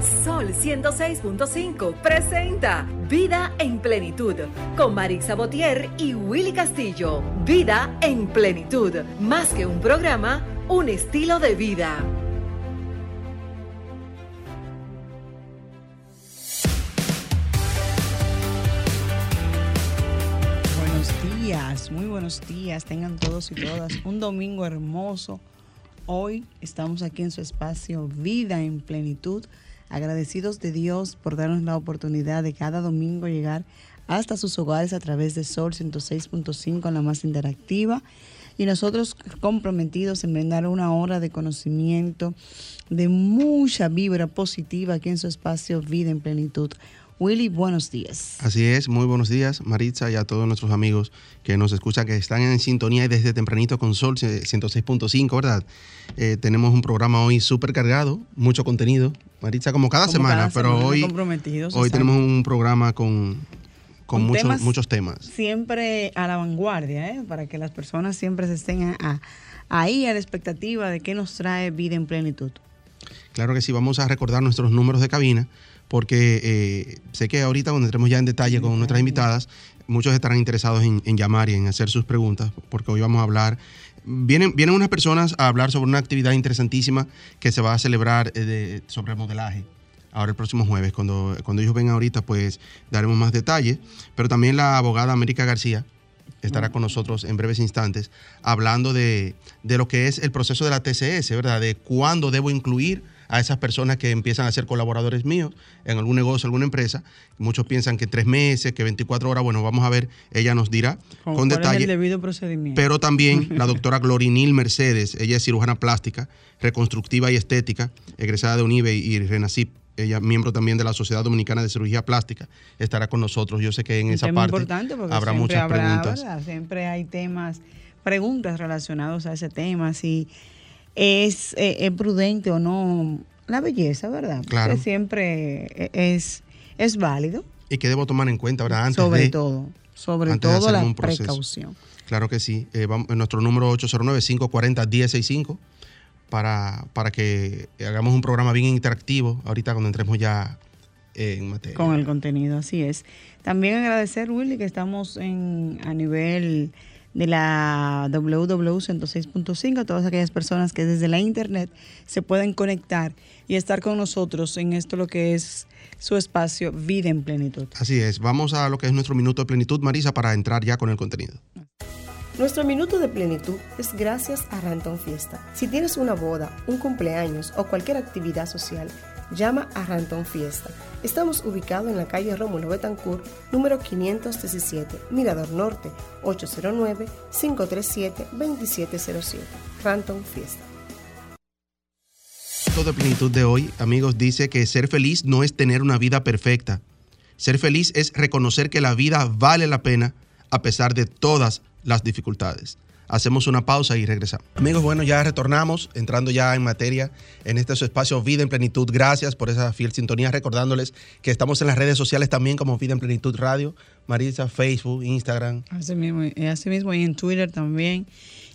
Sol 106.5 presenta Vida en Plenitud con Marisa Botier y Willy Castillo. Vida en Plenitud, más que un programa, un estilo de vida. Buenos días, muy buenos días, tengan todos y todas un domingo hermoso. Hoy estamos aquí en su espacio Vida en Plenitud agradecidos de Dios por darnos la oportunidad de cada domingo llegar hasta sus hogares a través de Sol 106.5 la más interactiva y nosotros comprometidos en brindar una hora de conocimiento, de mucha vibra positiva aquí en su espacio Vida en Plenitud. Willy, buenos días. Así es, muy buenos días, Maritza, y a todos nuestros amigos que nos escuchan, que están en sintonía desde tempranito con Sol 106.5, ¿verdad? Eh, tenemos un programa hoy súper cargado, mucho contenido, Maritza, como cada semana, pero hoy, hoy tenemos un programa con, con, muchos, temas muchos temas. Siempre a la vanguardia, ¿eh? para que las personas siempre se estén ahí a la expectativa de qué nos trae vida en plenitud. Claro que sí, vamos a recordar nuestros números de cabina porque eh, sé que ahorita cuando entremos ya en detalle con nuestras invitadas, muchos estarán interesados en, llamar y en hacer sus preguntas, porque hoy vamos a hablar, vienen, vienen unas personas a hablar sobre una actividad interesantísima que se va a celebrar eh, sobre modelaje. Ahora el próximo jueves, cuando, cuando ellos vengan ahorita, pues daremos más detalles. Pero también la abogada América García, estará con nosotros en breves instantes hablando de, de, lo que es el proceso de la TCS, ¿verdad? De cuándo debo incluir a esas personas que empiezan a ser colaboradores míos en algún negocio, alguna empresa. Muchos piensan que tres meses, que 24 horas. Bueno, vamos a ver, ella nos dirá con, detalle. debido procedimiento. Pero también la doctora Glorinil Mercedes, ella es cirujana plástica, reconstructiva y estética, egresada de UNIBE y Renacip ella miembro también de la Sociedad Dominicana de Cirugía Plástica, estará con nosotros. Yo sé que en esa parte habrá muchas preguntas. Siempre hay temas, preguntas relacionadas a ese tema, si es, eh, prudente o no la belleza, ¿verdad? Claro. siempre es, es válido. ¿Y qué debo tomar en cuenta, verdad? Antes sobre todo, sobre todo la precaución. Claro que sí. Eh, nuestro número 809-540-1065 para, para que hagamos un programa bien interactivo ahorita cuando entremos ya en materia. Con el contenido, así es. También agradecer, Willy, que estamos en, a nivel de la WW 106.5, a todas aquellas personas que desde la internet se pueden conectar y estar con nosotros en esto lo que es su espacio Vida en Plenitud. Así es, vamos a lo que es nuestro minuto de plenitud, Marisa, para entrar ya con el contenido. Nuestro minuto de plenitud es gracias a Ranton Fiesta. Si tienes una boda, un cumpleaños o cualquier actividad social, llama a Ranton Fiesta. Estamos ubicados en la calle Rómulo Betancourt, número 517, Mirador Norte, 809-537-2707. Ranton Fiesta. Todo plenitud de hoy, amigos, dice que ser feliz no es tener una vida perfecta. Ser feliz es reconocer que la vida vale la pena a pesar de todas las dificultades. Hacemos una pausa y regresamos. Amigos, bueno, ya retornamos, entrando ya en materia en este su espacio Vida en Plenitud. Gracias por esa fiel sintonía, recordándoles que estamos en las redes sociales también como Vida en Plenitud Radio, Marisa, Facebook, Instagram. Así mismo, así mismo y en Twitter también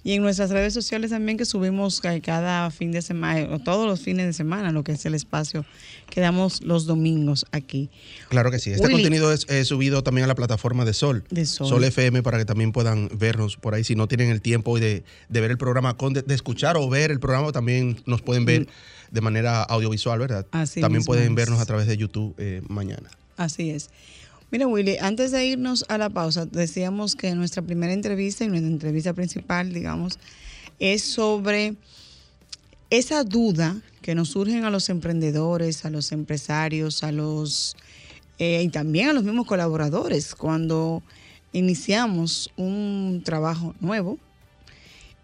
y en nuestras redes sociales también que subimos cada fin de semana, o todos los fines de semana, lo que es el espacio que damos los domingos aquí. Claro que sí. Este contenido es, subido también a la plataforma de Sol. De Sol. Sol FM para que también puedan vernos por ahí. Si no tienen el tiempo de, de ver el programa, de, de, escuchar o ver el programa, también nos pueden ver mm. de manera audiovisual, ¿verdad? Así también pueden vernos a través de YouTube eh, mañana. Así es. Mira, Willy, antes de irnos a la pausa, decíamos que nuestra primera entrevista y nuestra entrevista principal, digamos, es sobre esa duda que nos surgen a los emprendedores, a los empresarios, a los eh, y también a los mismos colaboradores cuando iniciamos un trabajo nuevo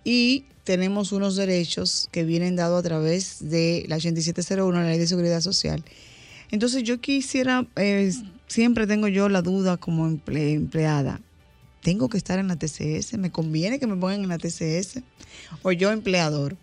y tenemos unos derechos que vienen dados a través de la 8701, la Ley de Seguridad Social. Entonces yo quisiera eh, siempre tengo yo la duda como empleada. ¿Tengo que estar en la TCS? ¿Me conviene que me pongan en la TCS? ¿O yo empleador?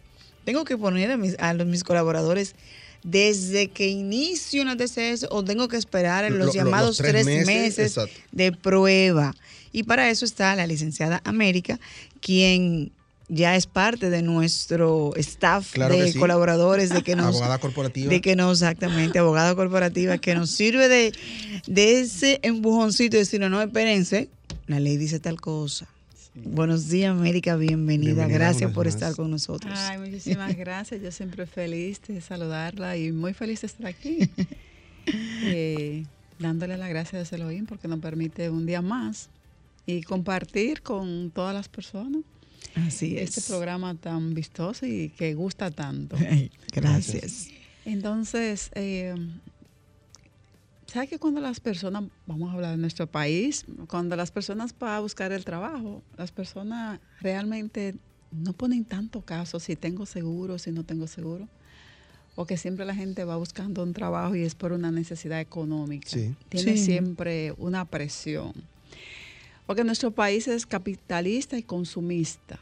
¿Tengo que poner a mis, a mis colaboradores desde que inicio en la TCS o tengo que esperar en los llamados tres, meses, de prueba? Y para eso está la licenciada América, quien ya es parte de nuestro staff Claro que de sí. colaboradores de que nos Abogada corporativa. de que no exactamente abogada corporativa que nos sirve de, de ese empujoncito de decir no, no espérense la ley dice tal cosa buenos días América bienvenida, Bienvenida gracias por estar con nosotros Ay, muchísimas gracias. Yo siempre feliz de saludarla y muy feliz de estar aquí. Eh, dándole las gracias a Elohim porque nos permite un día más y compartir con todas las personas así es este programa tan vistoso y que gusta tanto. Gracias Entonces, eh, ¿sabes que cuando las personas, vamos a hablar de nuestro país, cuando las personas van a buscar el trabajo, las personas realmente no ponen tanto caso si tengo seguro, si no tengo seguro? Porque siempre la gente va buscando un trabajo y es por una necesidad económica. Sí. Tiene Sí. siempre una presión. Porque nuestro país es capitalista y consumista.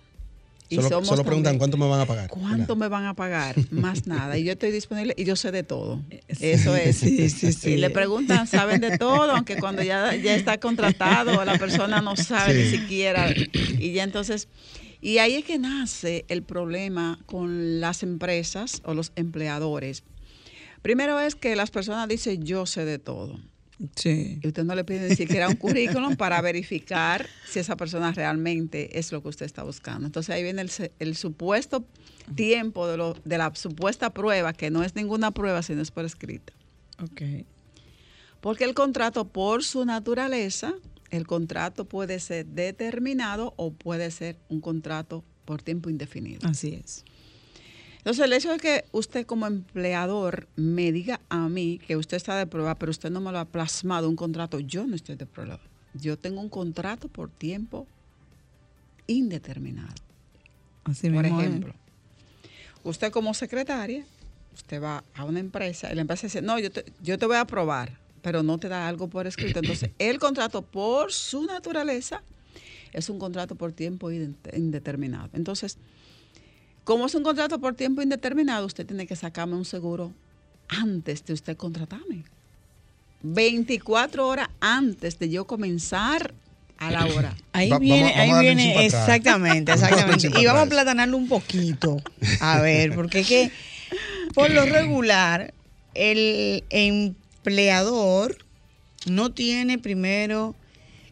Y Solo, somos solo preguntan también- cuánto me van a pagar. ¿Cuánto me van a pagar? Más nada. Y yo estoy disponible y yo sé de todo. Eso es. Sí, sí, sí. Y le preguntan, ¿saben de todo? Aunque cuando ya, ya está contratado, la persona no sabe Sí. ni siquiera. Y ya entonces, y ahí es que nace el problema con las empresas o los empleadores. Primero es que las personas dicen, yo sé de todo. Sí Y usted no le pide ni siquiera un currículum para verificar si esa persona realmente es lo que usted está buscando. Entonces ahí viene el, el supuesto tiempo de, lo, de la supuesta prueba, que no es ninguna prueba, sino es por escrita. okay Porque el contrato, por su naturaleza, el contrato puede ser determinado o puede ser un contrato por tiempo indefinido. así es Entonces, el hecho de que usted como empleador me diga a mí que usted está de prueba, pero usted no me lo ha plasmado un contrato, yo no estoy de prueba. Yo tengo un contrato por tiempo indeterminado. así Por es. ejemplo, usted como secretaria, usted va a una empresa y la empresa dice, no, yo te, yo te voy a aprobar, pero no te da algo por escrito. Entonces, el contrato por su naturaleza es un contrato por tiempo inde- indeterminado. Entonces, como es un contrato por tiempo indeterminado, usted tiene que sacarme un seguro antes de usted contratarme. 24 horas antes de yo comenzar a la hora. Ahí Va- viene, vamos- ahí viene, exactamente, exactamente. Y vamos a platanarlo un poquito. A ver, porque es que por lo regular, el empleador no tiene primero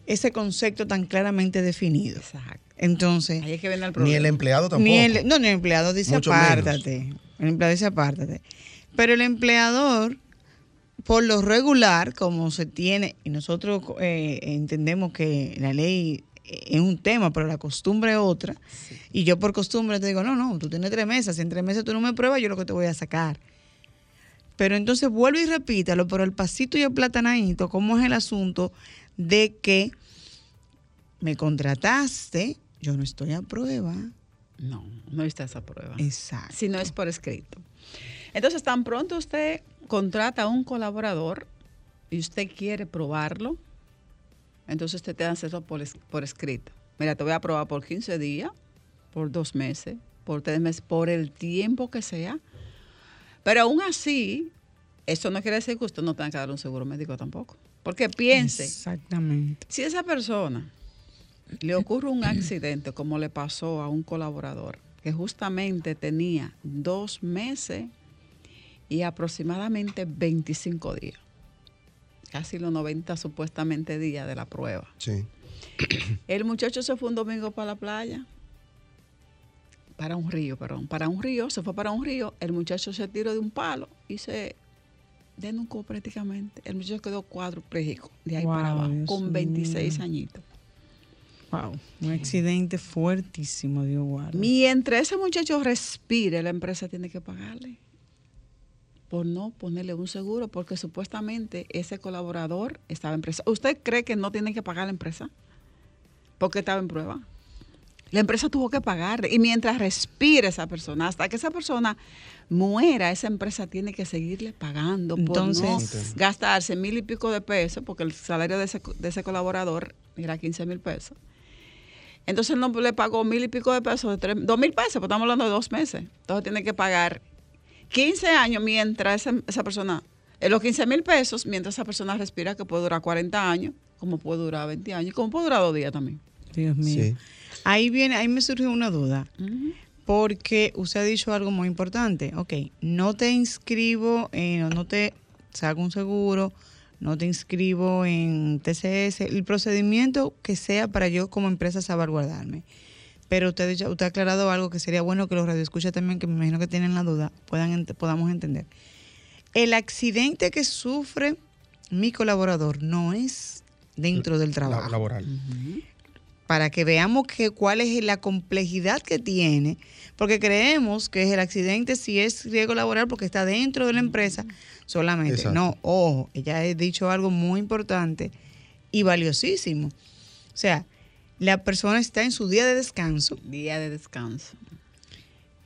ese concepto tan claramente definido. Exacto. Entonces, Ahí es que viene el Ni el empleado tampoco. ni el, no, ni el empleado dice Mucho apártate. El empleado dice apártate. Pero el empleador, por lo regular, como se tiene, y nosotros eh, entendemos que la ley es un tema, pero la costumbre es otra. Y yo por costumbre te digo, no, no, tú tienes tres meses, si en tres meses tú no me pruebas, yo lo que te voy a sacar. Pero entonces vuelvo y repítalo, pero el pasito y el platanadito, ¿cómo es el asunto de que me contrataste, yo no estoy a prueba? No, no está esa prueba. Exacto. Si no es por escrito. Entonces, tan pronto usted contrata a un colaborador y usted quiere probarlo, entonces usted te da hacerlo por, por escrito. Mira, te voy a probar por 15 días, por dos meses, por tres meses, por el tiempo que sea. Pero aún así, eso no quiere decir que usted no tenga que dar un seguro médico tampoco. Porque piense, Exactamente. si a esa persona le ocurre un accidente como le pasó a un colaborador que justamente tenía dos meses y aproximadamente 25 días, casi los 90 supuestamente días de la prueba. Sí. El muchacho se fue un domingo para la playa, para un río, perdón, para un río, se fue para un río, el muchacho se tiró de un palo y se denuncó prácticamente. El muchacho quedó cuadrupléjico de ahí para abajo, Dios con 26 mío. añitos. Wow. Un accidente fuertísimo, Dios guarde. Mientras ese muchacho respire, la empresa tiene que pagarle por no ponerle un seguro, porque supuestamente ese colaborador estaba en presa. ¿Usted cree que no tiene que pagar la empresa? Porque estaba en prueba. La empresa tuvo que pagarle. Y mientras respire esa persona, hasta que esa persona muera, esa empresa tiene que seguirle pagando por Entonces- no gastarse mil y pico de pesos, porque el salario de ese, de ese colaborador era 15 mil pesos. Entonces él no le pagó mil y pico de pesos, de tres, dos mil pesos, porque estamos hablando de dos meses. Entonces tiene que pagar 15 años mientras esa, esa persona, en los 15 mil pesos, mientras esa persona respira, que puede durar 40 años, como puede durar 20 años, como puede durar dos días también. Dios mío. Sí. Ahí viene, ahí me surge una duda. Porque usted ha dicho algo muy importante. Ok, no te inscribo, en, no te saco un seguro, no te inscribo en TCS, el procedimiento que sea para yo como empresa salvaguardarme. Pero usted, usted ha aclarado algo que sería bueno que los radioescuchas también, que me imagino que tienen la duda, puedan podamos entender. El accidente que sufre mi colaborador no es dentro del trabajo. Laboral. Para que veamos que, cuál es la complejidad que tiene, porque creemos que es el accidente si es riesgo laboral porque está dentro de la empresa solamente. No, ojo, ella ha dicho algo muy importante y valiosísimo. O sea, la persona está en su día de descanso. Día de descanso.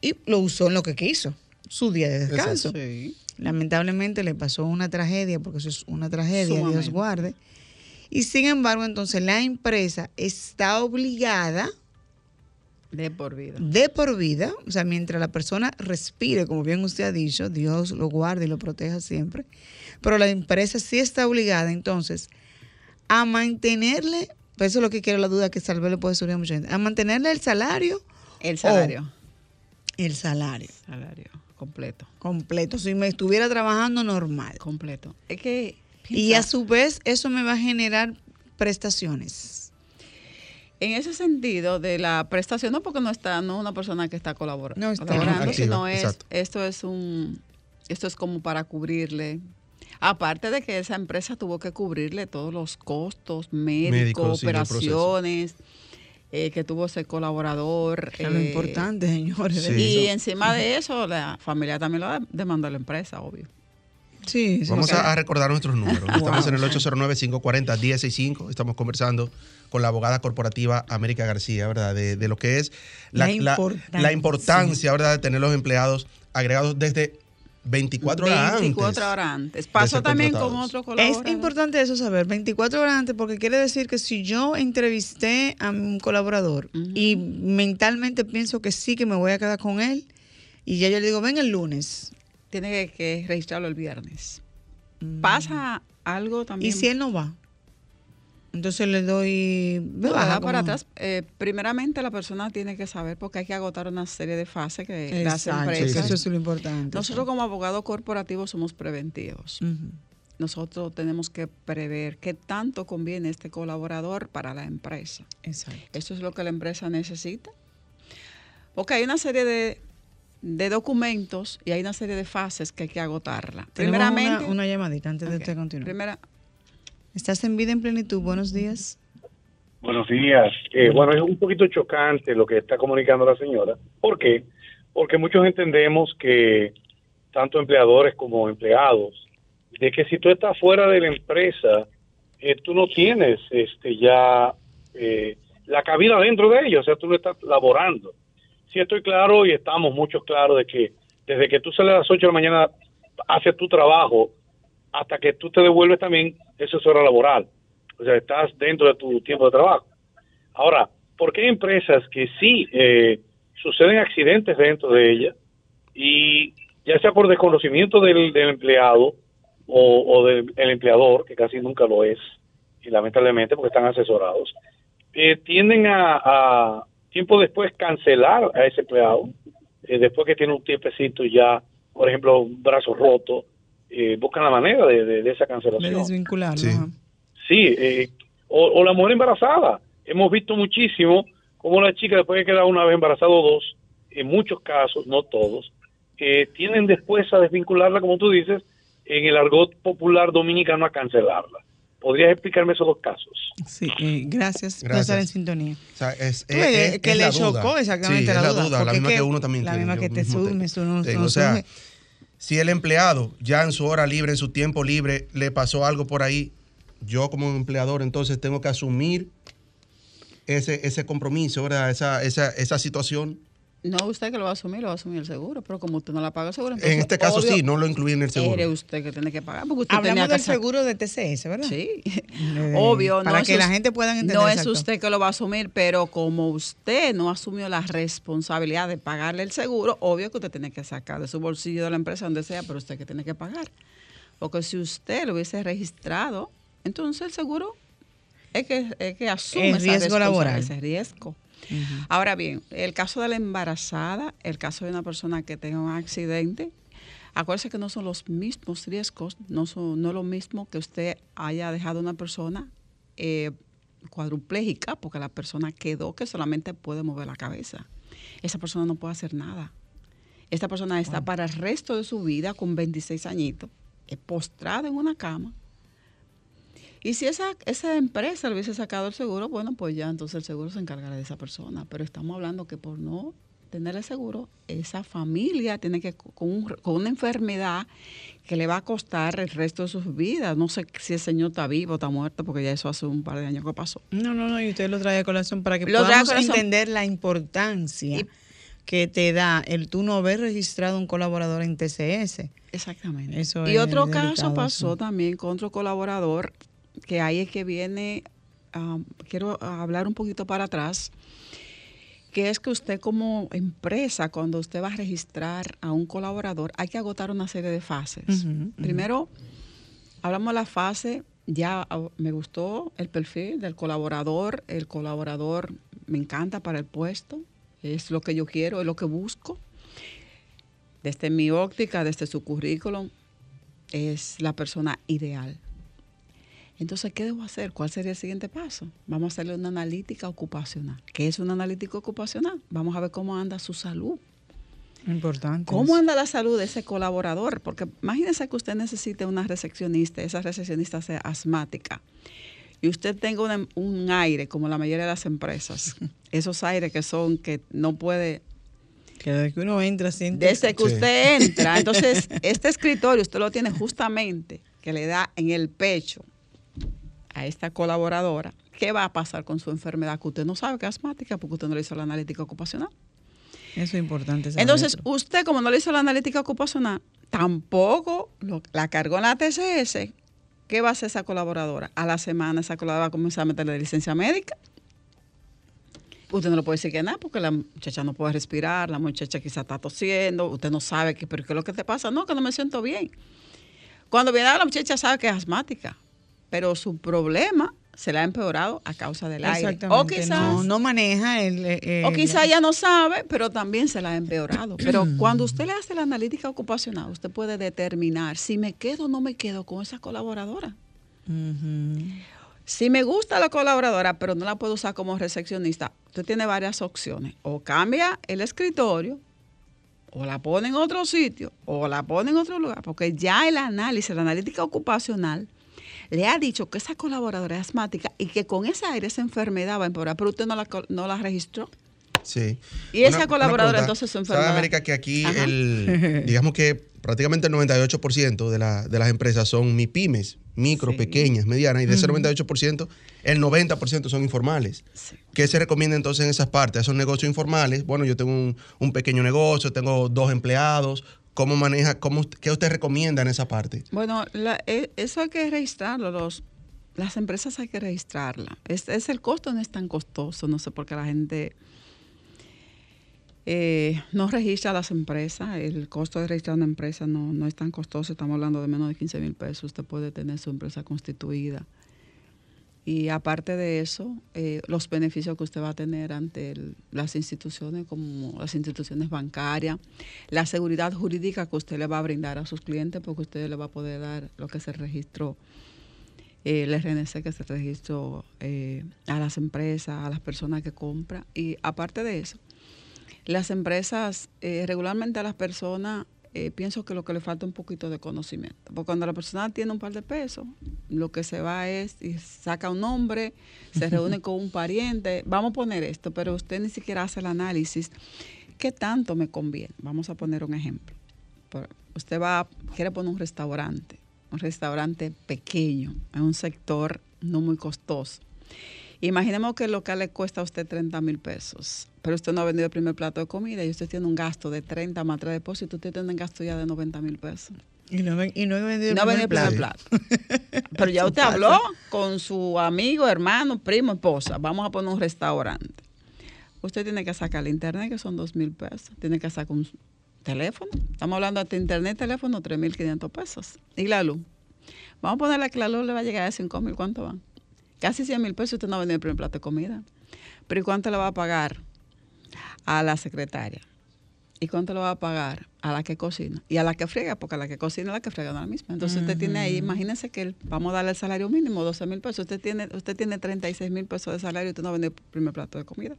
Y lo usó en lo que quiso, su día de descanso. Lamentablemente le pasó una tragedia, porque eso es una tragedia, Dios guarde. Y sin embargo, entonces la empresa está obligada de por vida. De por vida, o sea, mientras la persona respire, como bien usted ha dicho, Dios lo guarde y lo proteja siempre, pero la empresa sí está obligada entonces a mantenerle, pues eso es lo que quiero la duda que salve le puede subir a mucha gente, a mantenerle el salario. El salario. El salario. Salario completo. Completo, si me estuviera trabajando normal. Completo. Es que... Y a su vez eso me va a generar prestaciones. En ese sentido de la prestación, no porque no está, no una persona que está colaborando, no está colaborando sino es, esto es un, esto es como para cubrirle. Aparte de que esa empresa tuvo que cubrirle todos los costos médicos, operaciones. Eh, que tuvo ese colaborador. Es lo eh, importante, señores. y encima de eso, la familia también lo demandó a la empresa, obvio. Sí, Vamos a, recordar nuestros números. Estamos en el 809-540-1065. Estamos conversando con la abogada corporativa América García, ¿verdad? De, lo que es la, importancia, ¿verdad? De tener los empleados agregados desde 24 horas antes. 24 horas antes. Pasó también con otro colaborador. Es importante eso saber, 24 horas antes, porque quiere decir que si yo entrevisté a un colaborador y mentalmente pienso que sí, que me voy a quedar con él, y ya yo le digo, ven el lunes, tiene que registrarlo el viernes. Mm. Pasa algo también. ¿Y si él no va? Entonces le doy. Me baja para atrás. Eh, primeramente, la persona tiene que saber porque hay que agotar una serie de fases que las empresas. eso es lo importante. Nosotros, como abogados corporativos, somos preventivos. Nosotros tenemos que prever qué tanto conviene este colaborador para la empresa. Exacto. Eso es lo que la empresa necesita. Porque hay una serie de de documentos y hay una serie de fases que hay que agotarla. Primeramente, una, llamadita antes de usted continuar. Primera. ¿Estás en vida en plenitud? Buenos días. Buenos días. Eh, bueno, es un poquito chocante lo que está comunicando la señora. ¿Por qué? Porque muchos entendemos que tanto empleadores como empleados, de que si tú estás fuera de la empresa, eh, tú no tienes este ya eh, la cabida dentro de ella, o sea, tú no estás laborando sí estoy claro y estamos muchos claros de que desde que tú sales a las 8 de la mañana, haces tu trabajo, hasta que tú te devuelves también, eso es hora laboral. O sea, estás dentro de tu tiempo de trabajo. Ahora, ¿por qué hay empresas que sí eh, suceden accidentes dentro de ellas y ya sea por desconocimiento del, empleado o, del empleador, que casi nunca lo es, y lamentablemente porque están asesorados, eh, tienden a, tiempo después cancelar a ese empleado, eh, después que tiene un tiempecito ya, por ejemplo, un brazo roto, eh, buscan la manera de, de, esa cancelación. De desvincularlo. Sí, eh, o, la mujer embarazada. Hemos visto muchísimo cómo la chica después de quedar una vez embarazada o dos, en muchos casos, no todos, tienen después a desvincularla, como tú dices, en el argot popular dominicano a cancelarla. ¿Podrías explicarme esos dos casos? Sí, eh, gracias, por estar en sintonía. O sea, es, es, que le chocó exactamente la, duda. La misma que, uno también La misma que te sube, O sea, si el empleado ya en su hora libre, en su tiempo libre, le pasó algo por ahí, yo como empleador entonces tengo que asumir ese, ese compromiso, ¿verdad? Esa, esa, esa situación no, usted que lo va a asumir, lo va a asumir el seguro, pero como usted no la paga el seguro, entonces, En este caso sí, no lo incluye en el seguro. Quiere usted que tiene que pagar. Porque usted Hablamos del seguro de TCS, ¿verdad? Sí, obvio. Para que la gente pueda entender. No es usted que lo va a asumir, pero como usted no asumió la responsabilidad de pagarle el seguro, obvio que usted tiene que sacar de su bolsillo de la empresa, donde sea, pero usted que tiene que pagar. Porque si usted lo hubiese registrado, entonces el seguro es que, es que asume riesgo laboral. ese riesgo. Ahora bien, el caso de la embarazada, el caso de una persona que tenga un accidente, acuérdese que no son los mismos riesgos, no, son, no es lo mismo que usted haya dejado una persona eh, cuadruplégica, porque la persona quedó que solamente puede mover la cabeza. Esa persona no puede hacer nada. Esta persona está para el resto de su vida con 26 añitos, eh, postrada en una cama. Y si esa, esa empresa le hubiese sacado el seguro, bueno, pues ya entonces el seguro se encargará de esa persona. Pero estamos hablando que por no tener el seguro, esa familia tiene que, con, con, una enfermedad que le va a costar el resto de sus vidas. No sé si el señor está vivo o está muerto, porque ya eso hace un par de años que pasó. No, no, no, y usted lo trae a colación para que podamos entender la importancia que te da el tú no haber registrado un colaborador en TCS. Exactamente. Eso y otro caso pasó también con otro colaborador, que ahí es que viene, um, quiero hablar un poquito para atrás, que es que usted como empresa, cuando usted va a registrar a un colaborador, hay que agotar una serie de fases. Primero, hablamos de la fase, ya ah, me gustó el perfil del colaborador, el colaborador me encanta para el puesto, es lo que yo quiero, es lo que busco. Desde mi óptica, desde su currículum, es la persona ideal. Entonces, ¿qué debo hacer? ¿Cuál sería el siguiente paso? Vamos a hacerle una analítica ocupacional. ¿Qué es una analítica ocupacional? Vamos a ver cómo anda su salud. Importante. ¿Cómo anda la salud de ese colaborador? Porque imagínese que usted necesite una recepcionista, esa recepcionista sea asmática y usted tenga un aire, como la mayoría de las empresas, esos aires que son que no puede... Que desde que uno entra, siente... Desde que usted entra. Entonces, este escritorio usted lo tiene justamente, que le da en el pecho a esta colaboradora. ¿Qué va a pasar con su enfermedad? Que usted no sabe que es asmática porque usted no le hizo la analítica ocupacional. Eso es importante. Entonces, usted como no le hizo la analítica ocupacional, tampoco la cargó en la TCS ¿Qué va a hacer esa colaboradora? A la semana esa colaboradora va a comenzar a meterle licencia médica. Usted no le puede decir que nada porque la muchacha no puede respirar, la muchacha quizá está tosiendo, usted no sabe qué, pero qué es lo que te pasa. No, que no me siento bien. Cuando viene a la muchacha sabe que es asmática, pero su problema se le ha empeorado a causa del aire. O quizás no, maneja el, O quizás ya no sabe, pero también se la ha empeorado. Pero cuando usted le hace la analítica ocupacional, usted puede determinar si me quedo o no me quedo con esa colaboradora. Si me gusta la colaboradora, pero no la puedo usar como recepcionista, usted tiene varias opciones. O cambia el escritorio, o la pone en otro sitio, o la pone en otro lugar, porque ya el análisis, la analítica ocupacional, le ha dicho que esa colaboradora es asmática y que con ese aire esa enfermedad va a empeorar, pero usted no la, no la registró. Sí. Y esa colaboradora entonces su enfermedad. ¿Sabe, América, que aquí, el, digamos que prácticamente el 98% de, la, de las empresas son MIPIMES, micro, pequeñas, medianas, y de ese 98%, el 90% son informales. ¿Qué se recomienda entonces en esas partes? Esos negocios informales, bueno, yo tengo un, un, pequeño negocio, tengo dos empleados, ¿Cómo maneja, cómo, qué usted recomienda en esa parte? Bueno, e, eso hay que registrarlo. Las empresas hay que registrarla. Es, es, el costo no es tan costoso. No sé por qué la gente eh, no registra las empresas. El costo de registrar una empresa no, no es tan costoso. Estamos hablando de menos de 15 mil pesos. Usted puede tener su empresa constituida. Y aparte de eso, eh, los beneficios que usted va a tener ante las instituciones como las instituciones bancarias, la seguridad jurídica que usted le va a brindar a sus clientes, porque usted le va a poder dar lo que se registró, eh, el RNC que se registró eh, a las empresas, a las personas que compran. Y aparte de eso, las empresas, regularmente a las personas eh, pienso que lo que le falta un poquito de conocimiento. Porque cuando la persona tiene un par de pesos, lo que se va es y saca un nombre, se reúne con un pariente, vamos a poner esto, pero usted ni siquiera hace el análisis. ¿Qué tanto me conviene? Vamos a poner un ejemplo. Usted va, quiere poner un restaurante, un restaurante pequeño, en un sector no muy costoso. Imaginemos que el local le cuesta a usted 30 mil pesos, pero usted no ha vendido el primer plato de comida y usted tiene un gasto de 30 más 3 depósitos, usted tiene un gasto ya de 90 mil pesos. Y no, y no he vendido el, primer, plato. Pero ya usted habló con su amigo, hermano, primo, esposa. Vamos a poner un restaurante. Usted tiene que sacar el internet, que son 2 mil pesos. Tiene que sacar un teléfono. Estamos hablando de internet, teléfono, 3.500 pesos. Y la luz. Vamos a ponerle que la luz le va a llegar a 5 mil. ¿Cuánto van? Casi 100 mil pesos usted no ha vendido el primer plato de comida. Pero ¿y cuánto le va a pagar a la secretaria? ¿Y cuánto le va a pagar a la que cocina? Y a la que friega, porque a la que cocina y a la que friega no es la misma. Entonces usted tiene ahí, imagínese que el- vamos a darle el salario mínimo, 12 mil pesos. Usted tiene, usted tiene 36 mil pesos de salario y usted no vende el primer plato de comida.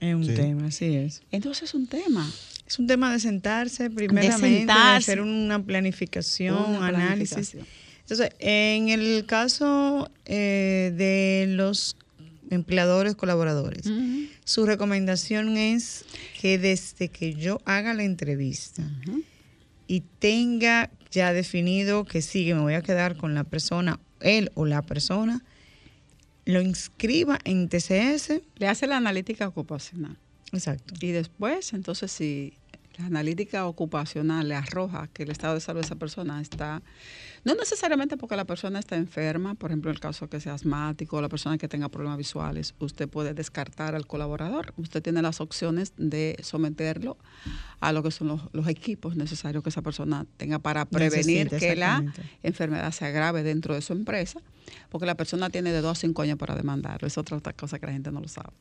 Es un Sí. tema, así es. Entonces es un tema. Es un tema de sentarse primeramente, de, sentarse. hacer una planificación, Una análisis. planificación. Entonces, en el caso eh, de los empleadores colaboradores, su recomendación es que desde que yo haga la entrevista y tenga ya definido que sí, que me voy a quedar con la persona, él o la persona, lo inscriba en TCS. Le hace la analítica ocupacional. Exacto. Y después, entonces, si la analítica ocupacional le arroja que el estado de salud de esa persona está, no necesariamente porque la persona está enferma, por ejemplo, en el caso que sea asmático o la persona que tenga problemas visuales, usted puede descartar al colaborador. Usted tiene las opciones de someterlo a lo que son los, los equipos necesarios que esa persona tenga para prevenir Necesita, que la enfermedad se agrave dentro de su empresa, porque la persona tiene de dos a cinco años para demandarlo. Es otra, otra cosa que la gente no lo sabe.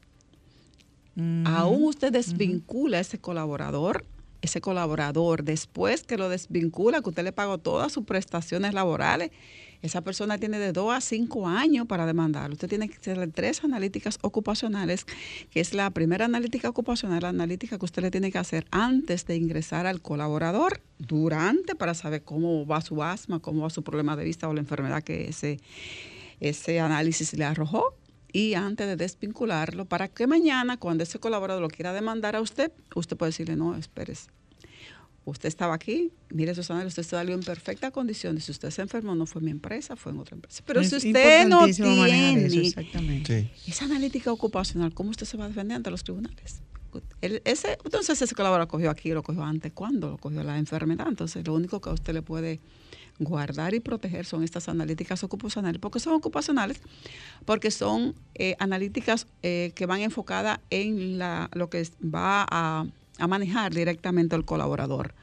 Aún usted desvincula a ese colaborador, ese colaborador, después que lo desvincula, que usted le pagó todas sus prestaciones laborales, esa persona tiene de 2 a 5 años para demandarlo. Usted tiene que hacerle tres analíticas ocupacionales, que es la primera analítica ocupacional, la analítica que usted le tiene que hacer antes de ingresar al colaborador, durante, para saber cómo va su asma, cómo va su problema de vista o la enfermedad que ese, ese análisis le arrojó y antes de desvincularlo para que mañana cuando ese colaborador lo quiera demandar a usted, usted puede decirle, no, espérese. Usted estaba aquí, mire sus análisis, usted salió en perfecta condición. Si usted se enfermó, no fue en mi empresa, fue en otra empresa. Pero Es si usted no eso, tiene exactamente. Sí. esa analítica ocupacional, ¿cómo usted se va a defender ante los tribunales? El- ese, entonces ese colaborador lo cogió aquí, lo cogió antes, ¿cuándo? Lo cogió la enfermedad. Entonces lo único que a usted le puede guardar y proteger son estas analíticas ocupacionales. ¿Por qué son ocupacionales? Porque son eh, analíticas eh, que van enfocadas en la, lo que va a, a manejar directamente el colaborador.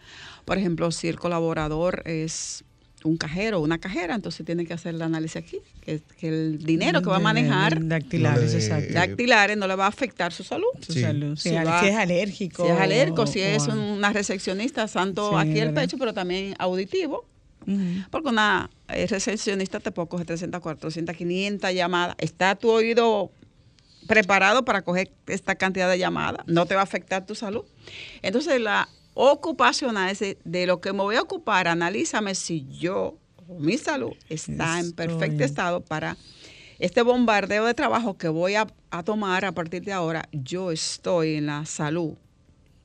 Por ejemplo, si el colaborador es un cajero o una cajera, entonces tiene que hacer el análisis aquí, que, que el dinero que va a manejar Dactilares, No le- exacto. dactilares no le va a afectar su salud. Su Sí. salud. Si, Si al- va- si es alérgico. Si es alérgico, si es o- una recepcionista, tanto Sí, aquí el pecho, pero también auditivo. Ujú. Porque una eh, recepcionista te puede coger 300, 400, 500 llamadas. Está tu oído preparado para coger esta cantidad de llamadas. No te va a afectar tu salud. Entonces, la ocupacional es de, lo que me voy a ocupar, analízame si yo mi salud está en perfecto estado para este bombardeo de trabajo que voy a, a tomar a partir de ahora. Yo estoy en la salud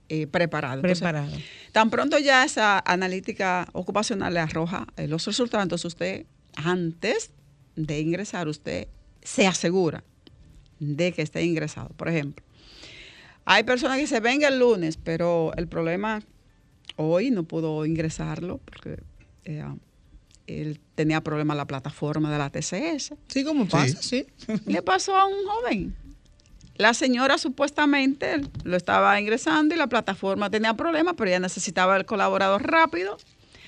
eh, preparado. Entonces, Preparado. Tan pronto ya esa analítica ocupacional le arroja eh, los resultados, entonces usted, antes de ingresar, usted se asegura de que esté ingresado. Por ejemplo, hay personas que dicen, venga el lunes, pero el problema hoy no pudo ingresarlo porque eh, él tenía problemas en la plataforma de la TCS. Sí, como pasa, sí. Le pasó a un joven. La señora supuestamente lo estaba ingresando y la plataforma tenía problemas, pero ella necesitaba el colaborador rápido.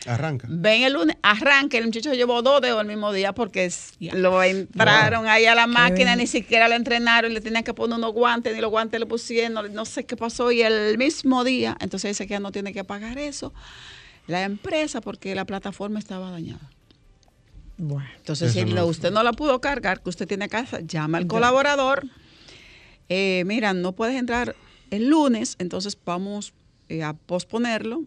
Arranca. Ven el lunes, arranque. El muchacho llevó dos dedos el mismo día porque lo entraron ahí a la máquina, ni siquiera lo entrenaron, le tenían que poner unos guantes, ni los guantes le pusieron, no, no sé qué pasó. Y el mismo día, entonces dice que ya no tiene que pagar eso, la empresa, porque la plataforma estaba dañada. Bueno. Entonces, si no- usted no la pudo cargar, que usted tiene casa, llama al colaborador. Eh, mira, no puedes entrar el lunes, entonces vamos eh, a posponerlo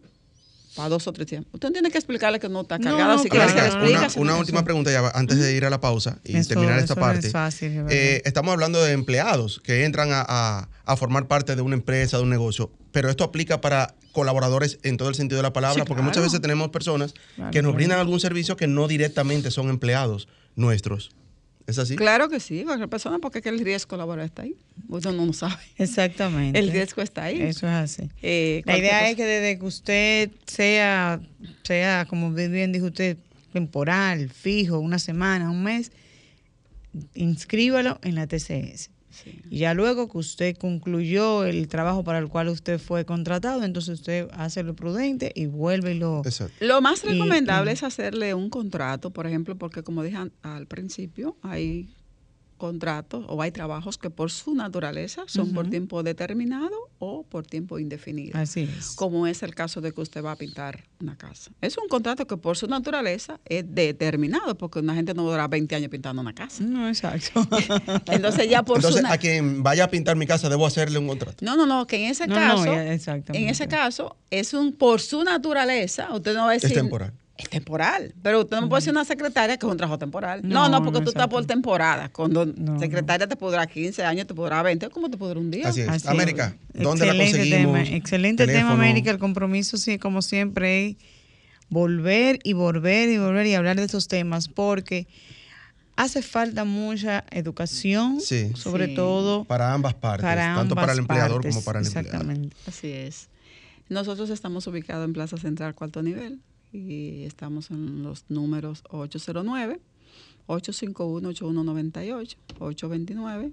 para dos o tres días. Usted tiene que explicarle que no está No, cargado, no, claro, quiere que le una, última pregunta ya va- antes de ir a la pausa y Eso- terminar esta eso no es parte. fácil. Eh, estamos hablando de empleados que entran a, a- a formar parte de una empresa, de un negocio, pero esto aplica para colaboradores en todo el sentido de la palabra, Sí, porque muchas veces tenemos personas Claro, que nos claro. brindan algún servicio que no directamente son empleados nuestros. ¿Es así? Claro que sí, cualquier persona, porque es que el riesgo laboral está ahí. Usted no lo sabe. Exactamente. El riesgo está ahí. Eso es así. Eh, La idea cosa- es que desde que usted sea, sea, como bien dijo usted, temporal, fijo, una semana, un mes, inscríbalo en la TCS. Sí. Y ya luego que usted concluyó el trabajo para el cual usted fue contratado, entonces usted hace lo prudente y vuelve y lo... Exacto. Lo más recomendable y- es hacerle un contrato, por ejemplo, porque como dije al principio, hay contratos o hay trabajos que por su naturaleza son por tiempo determinado o por tiempo indefinido. Así es. Como es el caso de que usted va a pintar una casa. Es un contrato que por su naturaleza es determinado, porque una gente no dura 20 años pintando una casa. No, exacto. Entonces ya por Entonces, su a quien vaya a pintar mi casa, debo hacerle un contrato. No, no, no, que en ese No, no, caso, exactamente. en ese caso es un por su naturaleza, usted no va a decir temporal. Es temporal, pero usted no puede ser una secretaria que es un trabajo temporal. No, No, no, porque no, tú estás por temporada. Cuando No, secretaria te podrá 15 años, te podrá 20, ¿cómo te podrá un día? Así es. Así es. América, ¿dónde la Excelente conseguimos? Tema. Excelente tema. América. El compromiso, sí, como siempre, es volver y volver y volver y hablar de estos temas porque hace falta mucha educación, Sí. sobre Sí. todo Para ambas partes, para tanto para el empleador partes. como para el empleado. Exactamente. Así es. Nosotros estamos ubicados en Plaza Central, cuarto nivel, y estamos en los números 809 851-8198, 829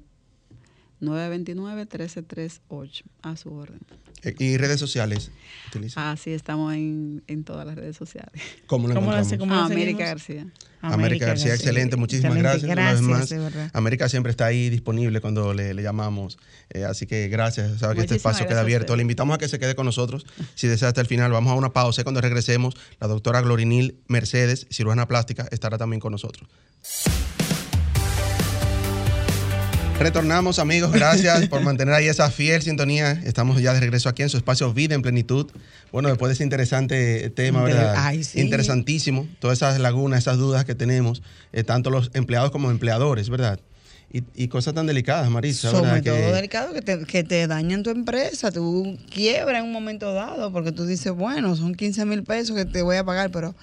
929-1338, a su orden. Eh, ¿Y redes sociales? ¿Utiliza? Así estamos en, en todas las redes sociales. ¿Cómo lo ¿Cómo encontramos? hace? ¿Cómo lo América? García. América, García, excelente, muchísimas Excelente, gracias. una vez más. América siempre está ahí disponible cuando le, le llamamos, eh, así que gracias, sabe que este espacio queda gracias abierto. Le invitamos a que se quede con nosotros, si desea hasta el final. Vamos a una pausa y cuando regresemos, la doctora Glorinil Mercedes, cirujana plástica, estará también con nosotros. Retornamos amigos, gracias por mantener ahí esa fiel sintonía. Estamos ya de regreso aquí en su espacio Vida en Plenitud. Bueno, después de ese interesante tema, ¿verdad? ay, sí. Interesantísimo. Todas esas lagunas, esas dudas que tenemos, eh, tanto los empleados como empleadores, ¿verdad? Y, y cosas tan delicadas, Marisa, Sobre todo Que- delicado que te, que te dañan tu empresa, tú quiebras en un momento dado porque tú dices, bueno, son 15 mil pesos que te voy a pagar, pero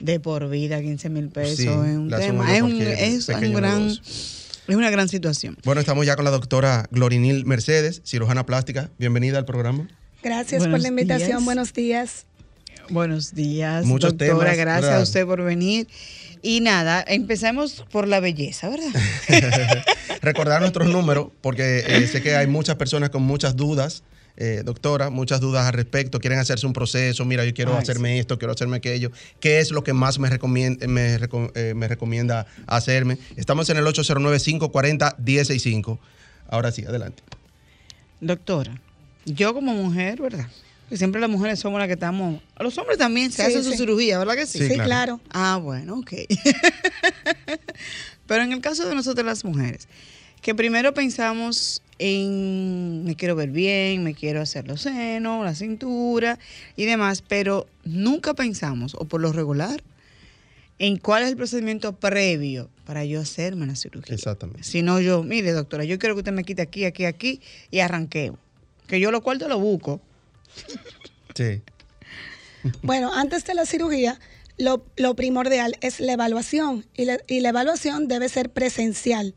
de por vida 15 mil pesos Sí, es un tema, es, un, es, un gran, negocio. Es una gran situación. Bueno, estamos ya con la doctora Glorinil Mercedes, cirujana plástica. Bienvenida al programa. Gracias Buenos por la invitación. días. Buenos días. Buenos días, Muchos doctora, temas, gracias ¿verdad? a usted por venir. Y nada, empecemos por la belleza, ¿verdad? Recordar nuestros números, porque eh, sé que hay muchas personas con muchas dudas, eh, doctora, muchas dudas al respecto. Quieren hacerse un proceso. Mira, yo quiero Ay, hacerme esto, quiero hacerme aquello. ¿Qué es lo que más me, recomienda, me, reco- eh, me recomienda hacerme? Estamos en el 809-540-165. Ahora sí, adelante. Doctora, yo como mujer, ¿verdad? Que siempre las mujeres somos las que estamos. A los hombres también se Sí, hacen su cirugía, ¿verdad que sí? Sí, Sí, claro. claro. Ah, bueno, ok. Pero en el caso de nosotros las mujeres, que primero pensamos en me quiero ver bien, me quiero hacer los senos, la cintura y demás, pero nunca pensamos, o por lo regular, en cuál es el procedimiento previo para yo hacerme la cirugía. Exactamente. Si no yo, mire doctora, yo quiero que usted me quite aquí, aquí, aquí y arranqueo. Que yo lo cuarto lo busco. Sí. Bueno, antes de la cirugía, lo, lo primordial es la evaluación y la, y la evaluación debe ser presencial.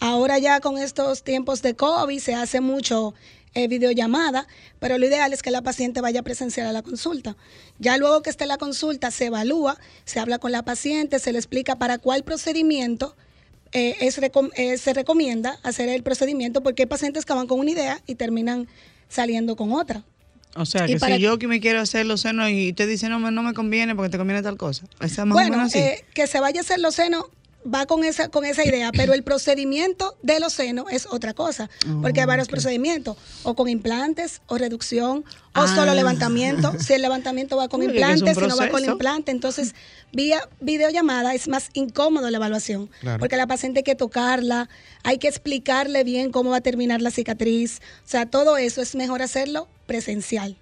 Ahora ya con estos tiempos de COVID se hace mucho eh, videollamada, pero lo ideal es que la paciente vaya presencial a la consulta. Ya luego que esté la consulta se evalúa, se habla con la paciente, se le explica para cuál procedimiento eh, es recom- eh, se recomienda hacer el procedimiento porque hay pacientes que van con una idea y terminan saliendo con otra. O sea, que si yo que me quiero hacer los senos y usted dice, no, me- no me conviene porque te conviene tal cosa. Esa o Bueno, menos así. eh, que se vaya a hacer los senos va con esa, con esa idea, pero el procedimiento de los senos es otra cosa, porque hay varios procedimientos, o con implantes, o reducción, o Ah. solo levantamiento. Si el levantamiento va con es implantes, si no va con implante, entonces vía videollamada es más incómodo la evaluación, Claro. porque la paciente hay que tocarla, hay que explicarle bien cómo va a terminar la cicatriz, o sea, todo eso es mejor hacerlo presencial.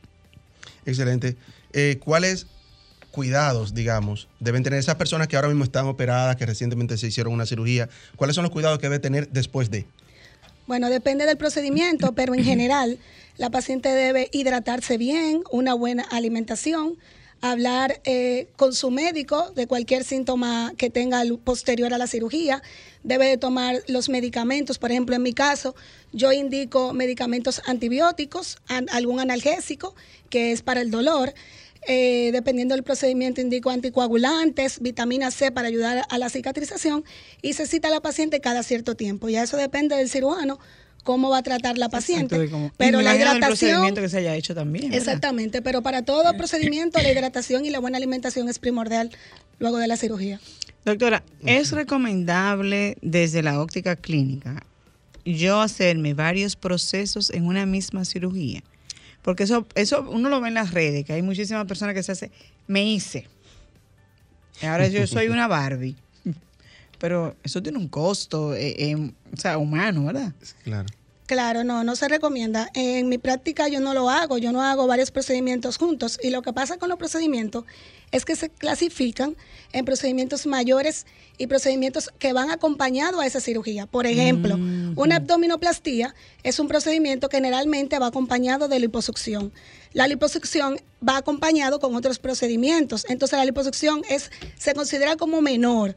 Excelente. Eh, ¿Cuáles cuidados, digamos, deben tener esas personas que ahora mismo están operadas, que recientemente se hicieron una cirugía? ¿Cuáles son los cuidados que debe tener después de? Bueno, depende del procedimiento, pero en general la paciente debe hidratarse bien, una buena alimentación, hablar eh, con su médico de cualquier síntoma que tenga posterior a la cirugía, debe de tomar los medicamentos, por ejemplo, en mi caso, yo indico medicamentos antibióticos, an- algún analgésico que es para el dolor. Eh, dependiendo del procedimiento, indico anticoagulantes, vitamina C para ayudar a la cicatrización y se cita a la paciente cada cierto tiempo. Ya eso depende del cirujano, cómo va a tratar la paciente. Pero la imagino el hidratación, procedimiento que se haya hecho también. ¿verdad? exactamente, pero para todo procedimiento la hidratación y la buena alimentación es primordial luego de la cirugía. Doctora, ¿es recomendable desde la óptica clínica yo hacerme varios procesos en una misma cirugía? Porque eso, eso uno lo ve en las redes, que hay muchísimas personas que se hacen, me hice. Ahora yo soy una Barbie. Pero eso tiene un costo, eh, eh, o sea, humano, ¿verdad? Claro. Claro, no, no se recomienda. En mi práctica yo no lo hago, yo no hago varios procedimientos juntos. Y lo que pasa con los procedimientos es que se clasifican en procedimientos mayores y procedimientos que van acompañados a esa cirugía. Por ejemplo, Mm, una abdominoplastía es un procedimiento que generalmente va acompañado de liposucción. La liposucción va acompañado con otros procedimientos. Entonces la liposucción es, se considera como menor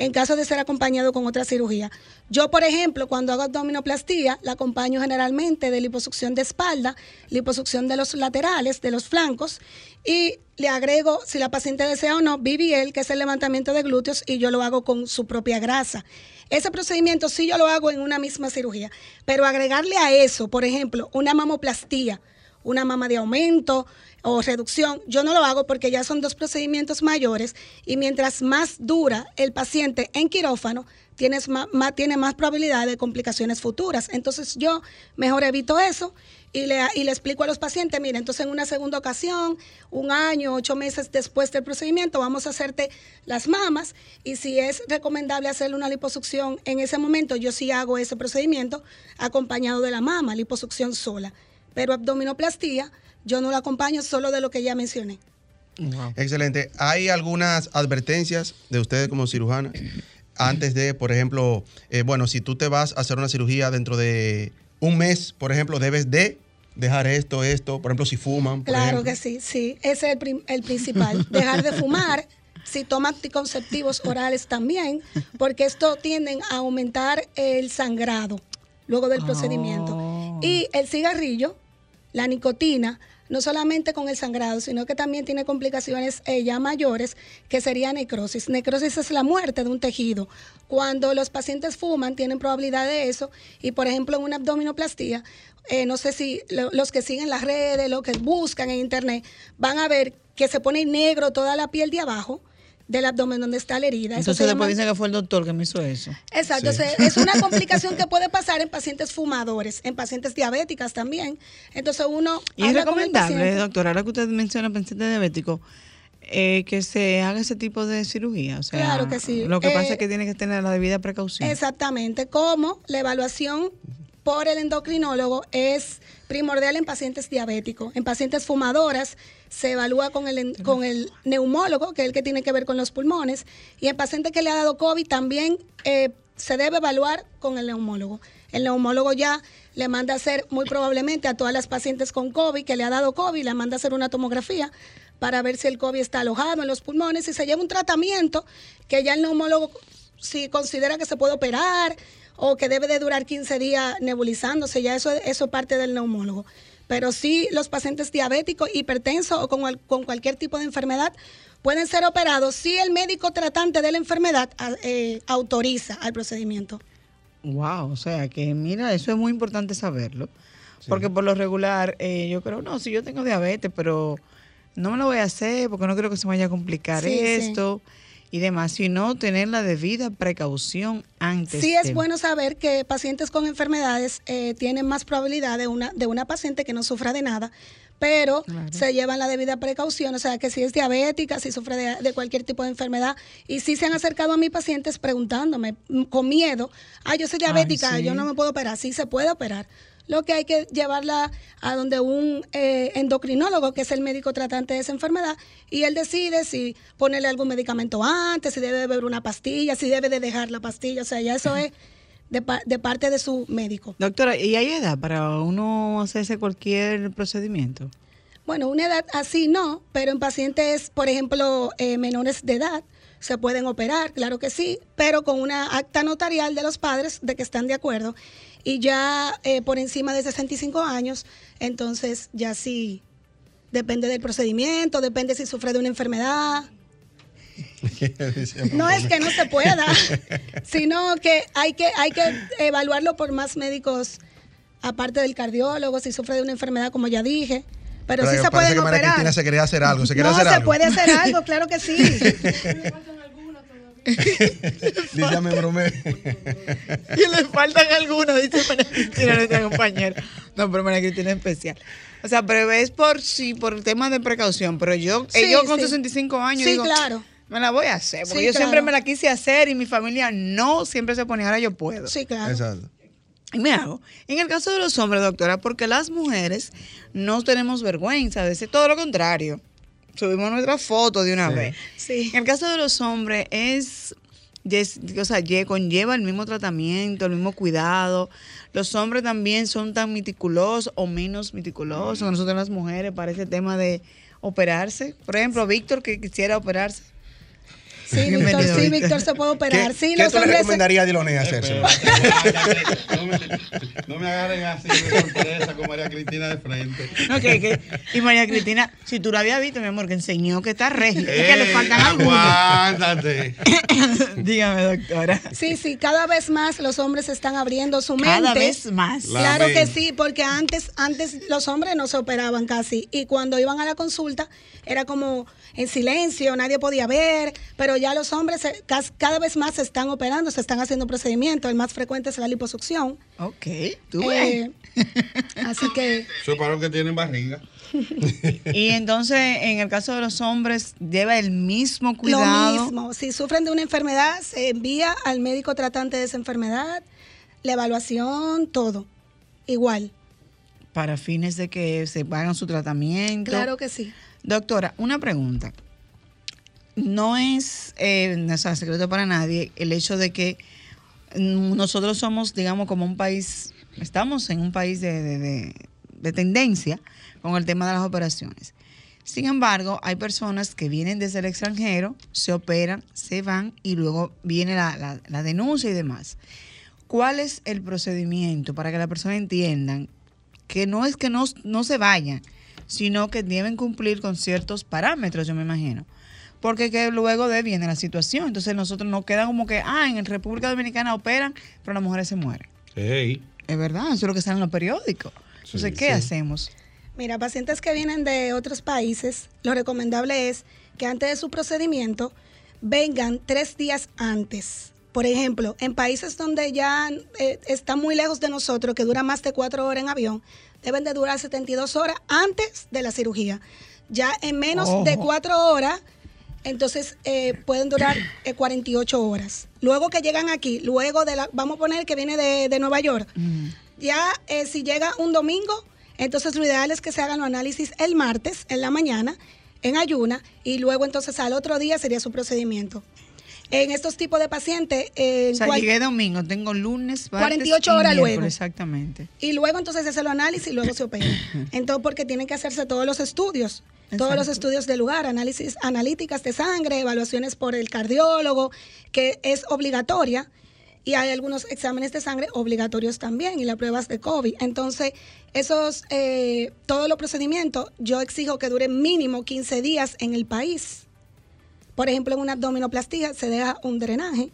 en caso de ser acompañado con otra cirugía. Yo, por ejemplo, cuando hago abdominoplastía, la acompaño generalmente de liposucción de espalda, liposucción de los laterales, de los flancos, y le agrego, si la paciente desea o no, BBL, que es el levantamiento de glúteos, y yo lo hago con su propia grasa. Ese procedimiento sí yo lo hago en una misma cirugía, pero agregarle a eso, por ejemplo, una mamoplastía, una mama de aumento o reducción, yo no lo hago porque ya son dos procedimientos mayores y mientras más dura el paciente en quirófano, tienes más, más- tiene más probabilidad de complicaciones futuras. Entonces yo mejor evito eso y le, y le explico a los pacientes, mira, entonces en una segunda ocasión, un año, ocho meses después del procedimiento, vamos a hacerte las mamas y si es recomendable hacerle una liposucción en ese momento, yo sí hago ese procedimiento acompañado de la mama, liposucción sola. Pero abdominoplastía, yo no la acompaño solo de lo que ya mencioné. Excelente. ¿Hay algunas advertencias de ustedes como cirujana antes de, por ejemplo, eh, bueno, si tú te vas a hacer una cirugía dentro de un mes, por ejemplo, debes de dejar esto, esto, por ejemplo, si fuman. por Claro ejemplo? que sí, sí, ese es el, principal. Dejar de fumar, si toma anticonceptivos orales también, porque esto tienden a aumentar el sangrado luego del procedimiento. Y el cigarrillo, la nicotina, no solamente con el sangrado, sino que también tiene complicaciones eh, ya mayores, que sería necrosis. Necrosis es la muerte de un tejido. Cuando los pacientes fuman, tienen probabilidad de eso, y por ejemplo en una abdominoplastía, eh, no sé si lo- los que siguen las redes, los que buscan en internet, van a ver que se pone negro toda la piel de abajo del abdomen donde está la herida. Eso Entonces se después llama- dicen que fue el doctor que me hizo eso. Exacto, Sí. es una complicación que puede pasar en pacientes fumadores, en pacientes diabéticas también. Entonces uno Y es recomendable, doctor, ahora que usted menciona paciente diabético, eh, que se haga ese tipo de cirugía. O sea, Claro que sí. Lo que pasa Eh, es que tiene que tener la debida precaución. Exactamente, como la evaluación por el endocrinólogo es primordial en pacientes diabéticos. En pacientes fumadoras se evalúa con el, con el neumólogo, que es el que tiene que ver con los pulmones, y en pacientes que le ha dado COVID también eh, se debe evaluar con el neumólogo. El neumólogo ya le manda a hacer, muy probablemente a todas las pacientes con COVID que le ha dado COVID, le manda a hacer una tomografía para ver si el COVID está alojado en los pulmones y se lleva un tratamiento que ya el neumólogo, si considera que se puede operar o que debe de durar 15 días nebulizándose, ya eso, eso es parte del neumólogo. Pero sí, los pacientes diabéticos, hipertensos o con, con cualquier tipo de enfermedad pueden ser operados si el médico tratante de la enfermedad eh, autoriza al procedimiento. Wow, o sea que mira, eso es muy importante saberlo. Porque por lo regular, eh, yo creo, no, si yo tengo diabetes, pero no me lo voy a hacer porque no creo que se me vaya a complicar Sí, sí. Y demás, sino tener la debida precaución antes. Sí es bueno saber que pacientes con enfermedades eh, tienen más probabilidad de una, de una paciente que no sufra de nada, pero Claro. se llevan la debida precaución, o sea que si es diabética, si sufre de, de cualquier tipo de enfermedad, y sí se han acercado a mis pacientes preguntándome mm, con miedo, ah, yo soy diabética, sí. yo no me puedo operar, sí se puede operar. Lo que hay que llevarla a donde un eh, endocrinólogo, que es el médico tratante de esa enfermedad, y él decide si ponerle algún medicamento antes, si debe beber una pastilla, si debe de dejar la pastilla, o sea, ya eso es de, de parte de su médico. Doctora, ¿y hay edad para uno hacerse cualquier procedimiento? Bueno, una edad así no, pero en pacientes, por ejemplo, eh, menores de edad, se pueden operar, claro que sí, pero con una acta notarial de los padres de que están de acuerdo. Y ya eh, por encima de 65 años, entonces ya sí, depende del procedimiento, depende si sufre de una enfermedad. No es que no se pueda, sino que hay que, hay que evaluarlo por más médicos, aparte del cardiólogo, si sufre de una enfermedad, como ya dije. Pero, sí Pero se pueden que María operar. Cristina se quería hacer algo. ¿Se quiere no, hacer se algo? puede hacer algo, claro que sí. Dice me bromé. y le faltan algunos, dice María Cristina, nuestra compañera. No, pero María Cristina es especial. O sea, pero es por sí, por el tema de precaución. Pero yo, Sí, yo con sí. 65 años Sí, digo, claro. me la voy a hacer. Porque Sí, yo siempre me la quise hacer y mi familia no siempre se ponía, ahora yo puedo. Sí, claro. Exacto. Y me hago. En el caso de los hombres, doctora, porque las mujeres no tenemos vergüenza de decir todo lo contrario. Subimos nuestra foto de una Sí. vez. Sí. En el caso de los hombres es, yes- o sea, lle- conlleva el mismo tratamiento, el mismo cuidado. Los hombres también son tan meticulosos o menos meticulosos. que Nosotros las mujeres para ese tema de operarse. Por ejemplo, Víctor que quisiera operarse. Sí, Víctor, sí, Víctor. Se puede operar. ¿Qué, Sí, qué los tú le hombres. recomendarías a Diloné hacerse? No me, no me agarren así de sorpresa con María Cristina de frente. No, que- que- y María Cristina, si tú la habías visto, mi amor, que enseñó que está regia. y que le Ey, faltan algunos. Aguántate. Dígame, doctora. Sí, sí, cada vez más los hombres están abriendo su mente. Cada vez más. La Claro que sí, porque antes, antes los hombres no se operaban casi y cuando iban a la consulta era como en silencio, nadie podía ver, pero ya los hombres cas- cada vez más se están operando, se están haciendo procedimientos, el más frecuente es la liposucción. Ok, tú ves. Eh, así que Eso para los que tienen barriga. Y entonces, en el caso de los hombres, lleva el mismo cuidado. lo mismo, si sufren de una enfermedad, se envía al médico tratante de esa enfermedad, la evaluación, todo, igual. Para fines de que se hagan su tratamiento. Claro que sí. Doctora, una pregunta. No es eh, secreto para nadie el hecho de que nosotros somos, digamos, como un país, estamos en un país de, de- de- de tendencia con el tema de las operaciones. Sin embargo, hay personas que vienen desde el extranjero, se operan, se van y luego viene la, la- la denuncia y demás. ¿Cuál es el procedimiento para que la persona entiendan que no es que no se vayan, sino que deben cumplir con ciertos parámetros, yo me imagino? Porque que luego de viene la situación. Entonces nosotros nos queda como que, ah, en República Dominicana operan, pero las mujeres se mueren. Ey. Es verdad, eso es lo que sale en los periódicos. Entonces, Sí, ¿qué sí. hacemos? Mira, pacientes que vienen de otros países, lo recomendable es que antes de su procedimiento vengan tres días antes. Por ejemplo, en países donde ya eh, están muy lejos de nosotros, que dura más de cuatro horas en avión, deben de durar 72 horas antes de la cirugía. Ya en menos de cuatro horas, entonces eh, pueden durar eh, 48 horas. Luego que llegan aquí, luego de la, vamos a poner que viene de, de Nueva York, ya eh, si llega un domingo, entonces lo ideal es que se hagan los análisis el martes en la mañana, en ayuna, y luego entonces al otro día sería su procedimiento. En estos tipos de pacientes, eh, O sea, cual- llegué domingo, tengo lunes, martes 48 y horas luego. Exactamente. y luego entonces se hace los análisis y luego se opera. Entonces, porque tienen que hacerse todos los estudios, todos los estudios del lugar, análisis analíticas de sangre, evaluaciones por el cardiólogo, que es obligatoria, y hay algunos exámenes de sangre obligatorios también, y las pruebas de COVID. Entonces, esos, eh, todos los procedimientos, yo exijo que duren mínimo 15 días en el país. Por ejemplo, en una abdominoplastía se deja un drenaje.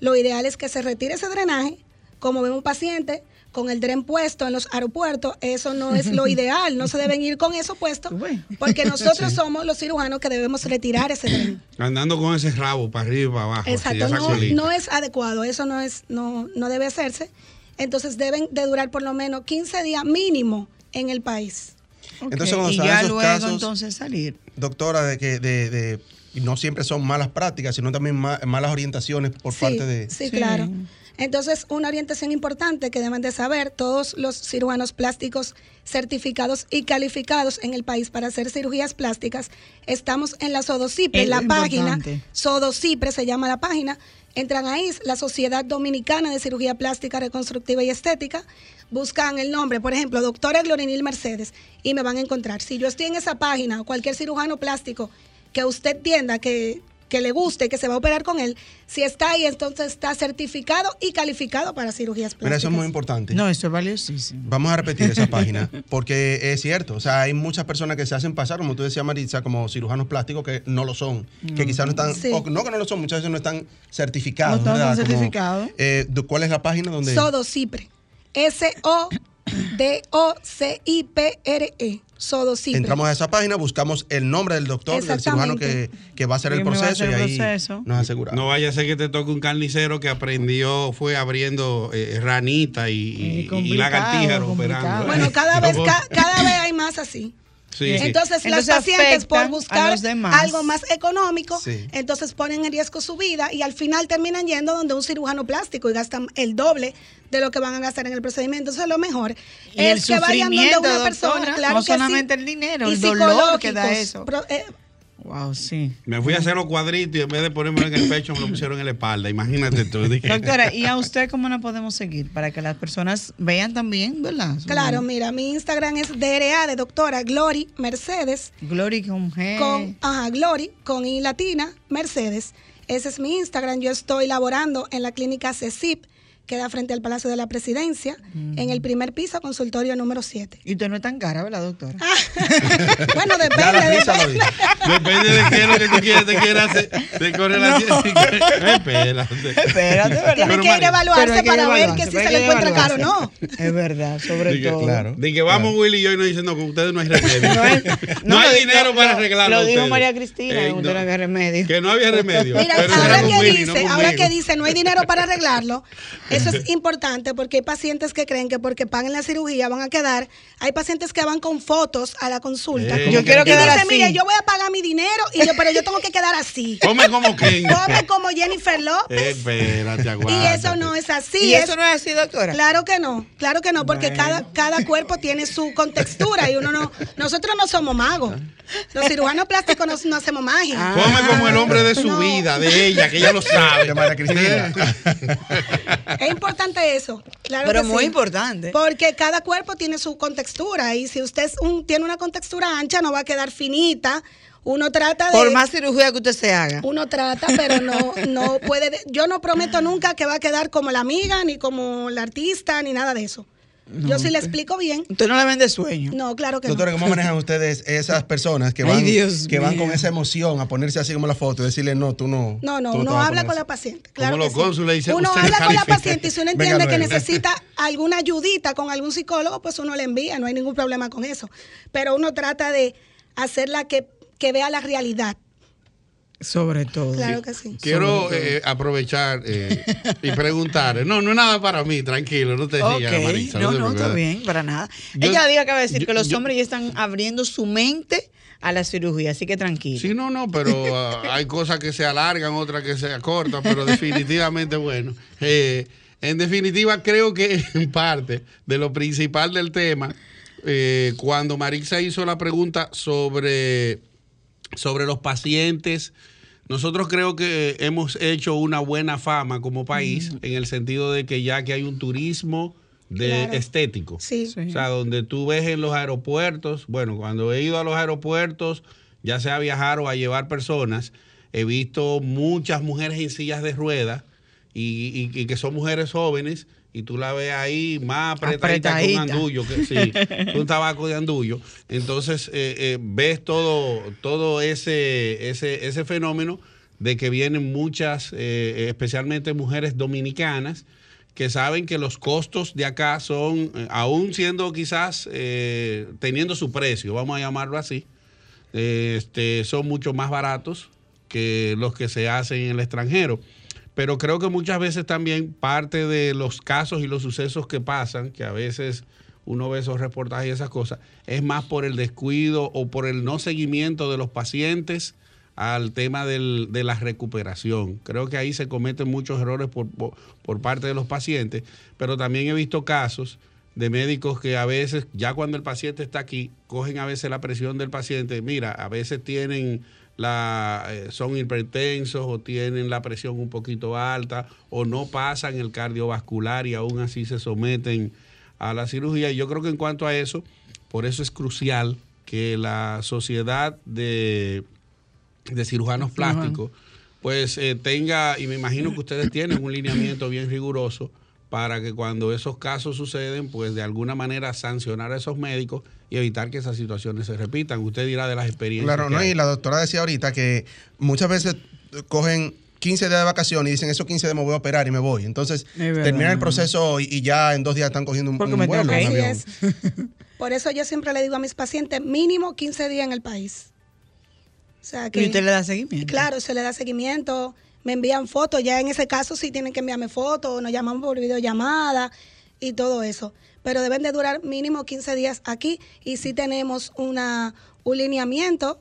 Lo ideal es que se retire ese drenaje, como vemos un paciente con el dren puesto en los aeropuertos, eso no es lo ideal, no se deben ir con eso puesto, porque nosotros somos los cirujanos que debemos retirar ese dren. Andando con ese rabo para arriba y para abajo. Exacto, no, es adecuado, eso no es, no, no debe hacerse. Entonces deben de durar por lo menos 15 días mínimo en el país. Entonces, y ya luego casos- entonces salir. Doctora, de que de, de- y no siempre son malas prácticas, sino también ma- malas orientaciones por sí, parte de... Sí, Sí. claro. Entonces, una orientación importante que deben de saber todos los cirujanos plásticos certificados y calificados en el país para hacer cirugías plásticas, estamos en la Sodocipre, Es en la página. Sodocipre se llama la página, entran ahí, la Sociedad Dominicana de Cirugía Plástica, Reconstructiva y Estética, buscan el nombre, por ejemplo, doctora Glorinil Mercedes, y me van a encontrar. Si yo estoy en esa página o cualquier cirujano plástico que usted entienda que, que le guste, que se va a operar con él, si está ahí, entonces está certificado y calificado para cirugías plásticas. Mira, eso es muy importante. No, eso es valiosísimo. Vamos a repetir esa página, porque es cierto, o sea, hay muchas personas que se hacen pasar, como tú decías, Maritza, como cirujanos plásticos que no lo son, que quizás no están, Sí. o no que no lo son, muchas veces no están certificados. No están certificados. eh, ¿Cuál es la página donde...? Sodocipre. D-O-C-I-P-R-E. Sodocipre. Entramos a esa página, buscamos el nombre del doctor, del cirujano que, que va a hacer el proceso hacer y ahí proceso. nos aseguramos. No vaya a ser que te toque un carnicero que aprendió, fue abriendo eh, ranita y, y, Y lagartija operando. Bueno, cada vez, ca- cada vez hay más así. Sí, sí. Entonces, Entonces las pacientes por buscar algo más económico, Sí. entonces ponen en riesgo su vida y al final terminan yendo donde un cirujano plástico y gastan el doble de lo que van a gastar en el procedimiento. Entonces, lo mejor Y el es que vayan donde sufrimiento, una persona, doctora, claro no que sí, solamente el dinero, y el dolor que da eso. pro- eh, Wow, sí. Me fui a hacer los cuadritos y en vez de ponérmelo en el pecho me lo pusieron en la espalda. Imagínate tú. Doctora, ¿y a usted cómo la podemos seguir? Para que las personas vean también, ¿verdad? claro, mira, mi Instagram es DRA de doctora Glory Mercedes. Glory con G. con ajá, Glory, con I latina, Mercedes. Ese es mi Instagram. Yo estoy laborando en la clínica CECIP, que da frente al Palacio de la Presidencia, en el primer piso, consultorio número 7. Y usted no es tan cara, ¿verdad, doctora? bueno, Ya depende, depende. de qué es lo que tú quieres, te quieres hacer. De correlación. Espérate. Espérate, ¿verdad? Tiene que ir a evaluarse para ver que si se le encuentra caro o no. Es verdad, sobre todo. claro. De que vamos Willy y yo y nos dicen, no, con ustedes no hay remedio. No, es- No hay dinero para lo- arreglarlo. Lo dijo ustedes. María Cristina, Eh, que usted no, no había remedio. Que no había remedio. Mira, ahora que no dice, ahora que dice no hay dinero para arreglarlo, eso es importante porque hay pacientes que creen que porque paguen la cirugía van a quedar. Hay pacientes que van con fotos a la consulta. Eh, Yo que- quiero y quedar dice, así. mire, yo voy a pagar mi dinero, y yo, pero yo tengo que quedar así. Come como. Come como Jennifer López. Espérate, y aguántate. eso no es así. ¿Y es- eso no es así, doctora? Claro que no, claro que no, porque Bueno. cada, cada cuerpo tiene su contextura y uno no, nosotros no somos magos. Los cirujanos plásticos no, no hacemos magia. Ah. Come como el hombre de su No. vida, de ella, que ella lo sabe. De María Cristina. Es importante eso. Claro Pero que muy sí. importante. Porque cada cuerpo tiene su contextura y si usted un- tiene una contextura ancha no va a quedar finita. Uno trata de Por más cirugía que usted se haga. uno trata, pero no no puede. de- Yo no prometo nunca que va a quedar como la amiga ni como la artista ni nada de eso. Yo sí le explico bien. Usted no le vende sueño. No, claro que Doctora, no. ¿cómo manejan ustedes esas personas que van, que van con esa emoción a ponerse así como la foto y decirle, no, tú no. No, no, uno habla con la así"? paciente. Claro Como que los sí. cónsules dicen, Uno "Usted habla con la califica". paciente y si uno Venga entiende que necesita alguna ayudita con algún psicólogo, pues uno le envía, no hay ningún problema con eso. Pero uno trata de hacerla que, que vea la realidad. Sobre todo. Claro que sí. Quiero eh, aprovechar eh, y preguntar. No, no es nada para mí, tranquilo, no te Ok, sigas, Marisa. no, te no, está bien, para nada. Yo- Ella diga que va a decir yo- que los yo- hombres ya están abriendo su mente a la cirugía, así que tranquilo. Sí, no, no, pero ah, hay cosas que se alargan, otras que se acortan, pero definitivamente, bueno. eh, en definitiva, creo que en parte de lo principal del tema, eh, cuando Marisa hizo la pregunta sobre, sobre los pacientes, nosotros creo que hemos hecho una buena fama como país en el sentido de que ya que hay un turismo de Claro. estético. Sí. Sí. O sea, donde tú ves en los aeropuertos, bueno, cuando he ido a los aeropuertos, ya sea a viajar o a llevar personas, he visto muchas mujeres en sillas de ruedas y, y- y que son mujeres jóvenes y tú la ves ahí más apretadita que un Apretadita. andullo, que, sí, un tabaco de andullo. Entonces eh, eh, ves todo, todo ese, ese, ese fenómeno de que vienen muchas, eh, especialmente mujeres dominicanas, que saben que los costos de acá son, eh, aún siendo quizás, eh, teniendo su precio, vamos a llamarlo así, este, son mucho más baratos que los que se hacen en el extranjero. Pero creo que muchas veces también parte de los casos y los sucesos que pasan, que a veces uno ve esos reportajes y esas cosas, es más por el descuido o por el no seguimiento de los pacientes al tema del- de la recuperación. Creo que ahí se cometen muchos errores por, por- por parte de los pacientes, pero también he visto casos de médicos que a veces, ya cuando el paciente está aquí, cogen a veces la presión del paciente. Mira, a veces tienen la, eh, son hipertensos o tienen la presión un poquito alta o no pasan el cardiovascular y aún así se someten a la cirugía. Y yo creo que en cuanto a eso, por eso es crucial que la sociedad de, de cirujanos plásticos pues eh, tenga, y me imagino que ustedes tienen un lineamiento bien riguroso para que cuando esos casos suceden, pues de alguna manera sancionar a esos médicos y evitar que esas situaciones se repitan. Usted dirá de las experiencias. Claro, no, hay. y la doctora decía ahorita que muchas veces cogen 15 días de vacaciones y dicen, esos 15 días me voy a operar y me voy. Entonces, terminan el proceso y, y ya en dos días están cogiendo un, Porque un me vuelo, tengo un que es. Por eso yo siempre le digo a mis pacientes mínimo 15 días en el país. O sea que Y usted le da seguimiento. Claro, se le da seguimiento, me envían fotos, ya en ese caso sí tienen que enviarme fotos, nos llamamos por videollamada y todo eso. Pero deben de durar mínimo 15 días aquí y sí tenemos una, un lineamiento.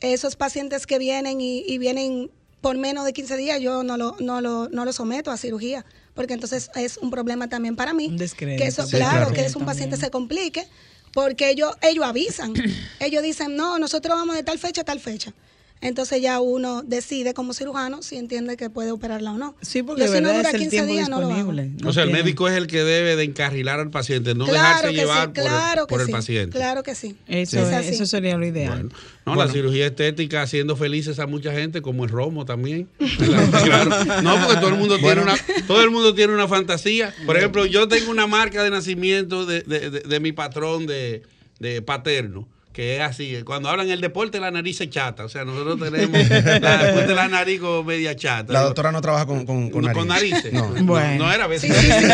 Esos pacientes que vienen y, y vienen por menos de 15 días, yo no lo, no, lo, no lo someto a cirugía, porque entonces es un problema también para mí. Un descrédito. Que eso, Sí, claro, claro. que es un paciente se complique, porque ellos, ellos avisan. ellos dicen, no, nosotros vamos de tal fecha a tal fecha. Entonces ya uno decide como cirujano si entiende que puede operarla o no. Sí, porque Yo, si no dura es el 15 tiempo días, no lo hago. No o sea, el médico es el que debe de encarrilar al paciente, no Claro dejarse llevar sí, por, el- claro por que el sí, paciente. Claro que sí. Eso, Es es- así. eso sería lo ideal. Bueno, no, Bueno. la cirugía estética haciendo felices a mucha gente, como el romo también. Claro. No, porque todo el mundo tiene una, todo el mundo tiene una fantasía. Por ejemplo, yo tengo una marca de nacimiento de, de- de- de mi patrón de, de paterno. Que es así, cuando hablan el deporte la nariz se chata, o sea, nosotros tenemos la, después de la nariz como media chata. La doctora no trabaja con, con, con No, nariz. con narices. No. No, Bueno. no era a veces. Sí, sí, sí,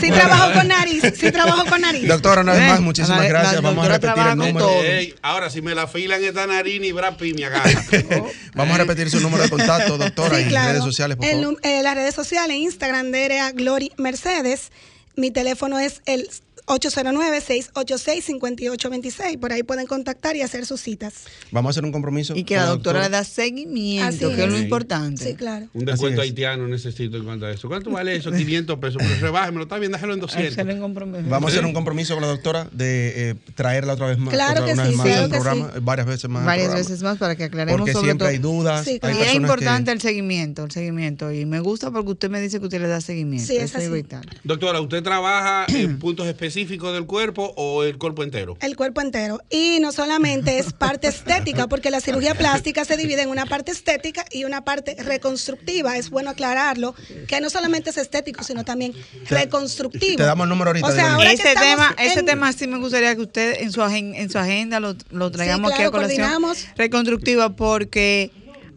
sí trabajo con nariz, sí trabajo con nariz. Doctora, una vez más, muchísimas la- la gracias. Vamos a repetir el número. todo. Ey, ahora, si me la filan esta nariz, ni Brad Pitt me agarra. Vamos a repetir su número de contacto, doctora, Sí, y claro. redes sociales, por El favor. num- eh, las redes sociales, Instagram de Erea Glory Mercedes. Mi teléfono es el 809-686-5826. Por ahí pueden contactar y hacer sus citas. Vamos a hacer un compromiso. Y que la doctora le da seguimiento, Así que es lo importante. Sí, claro. Un descuento haitiano necesito en cuanto a eso. ¿Cuánto vale eso? 500 pesos. Pero rebájemelo, está bien, déjalo en 200. Hacer un compromiso. Vamos a hacer un compromiso con la doctora de eh, traerla otra vez más. Claro otra- que una sí, vez más claro al que programa, sí. varias veces más. varias veces más para que aclaremos Porque sobre siempre todo. hay dudas. Sí, hay claro. Y es importante que- el seguimiento, el seguimiento. Y me gusta porque usted me dice que usted le da seguimiento. Sí, es Eso es así. vital. Doctora, ¿usted trabaja en puntos específicos del cuerpo o el cuerpo entero? El cuerpo entero. Y no solamente es parte estética, porque la cirugía plástica se divide en una parte estética y una parte reconstructiva. Es bueno aclararlo, que no solamente es estético, sino también reconstructivo. te damos el número ahorita, O sea, ahora que Ese tema, ese en- tema sí me gustaría que usted en su, agen- en su agenda lo, lo traigamos Sí, aquí a claro, colación. coordinamos. Reconstructiva porque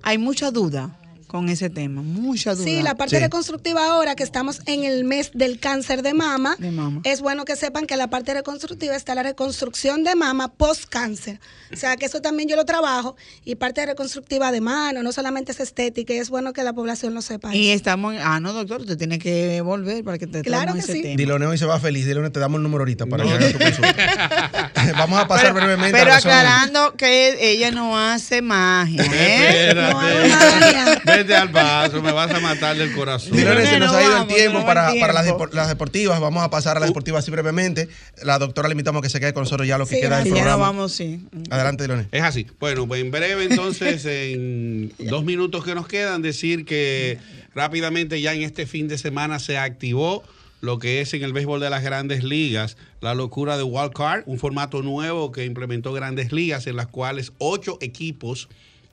hay mucha duda con ese tema, mucha duda. Sí, la parte Sí. reconstructiva ahora que estamos en el mes del cáncer de mama, De mama. es bueno que sepan que la parte reconstructiva está la reconstrucción de mama post cáncer. O sea, que eso también yo lo trabajo y parte reconstructiva de mano, no solamente es estética, y es bueno que la población lo sepa. Y estamos en, ah, no, doctor, usted tiene que volver para que te Claro que ese sí. tema. Diloneo y se va feliz. Diloneo, te damos el número ahorita para que hagas tu consulta. Vamos a pasar pero, brevemente pero a aclarando que ella no hace magia, ¿eh? No hago magia. Vete al paso, me vas a matar del corazón. Diloneo, se nos no ha ido vamos, el tiempo para, el para las, tiempo. depor- las deportivas. Vamos a pasar a las deportivas así brevemente. La doctora le invitamos a que se quede con nosotros ya lo que Sí, queda del Que ya programa. vamos, sí. Adelante, Diloneo. Es así. Bueno, pues en breve entonces, en dos minutos que nos quedan, decir que rápidamente ya en este fin de semana se activó lo que es en el béisbol de las grandes ligas, la locura de Wild Card, un formato nuevo que implementó grandes ligas en las cuales ocho equipos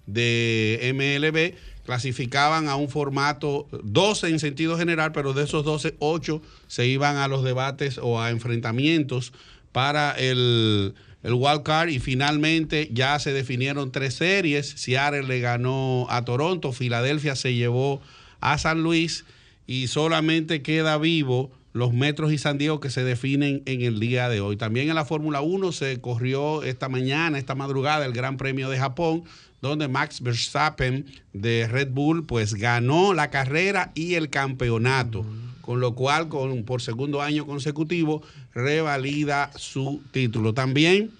de MLB clasificaban a un formato 12 en sentido general, pero de esos 12, 8 se iban a los debates o a enfrentamientos para el, el wild card y finalmente ya se definieron tres series. Seattle le ganó a Toronto, Filadelfia se llevó a San Luis y solamente queda vivo los Metros y San Diego que se definen en el día de hoy. También en la Fórmula 1 se corrió esta mañana, esta madrugada, el Gran Premio de Japón, donde Max Verstappen de Red Bull pues ganó la carrera y el campeonato, con lo cual con, por segundo año consecutivo revalida su título. También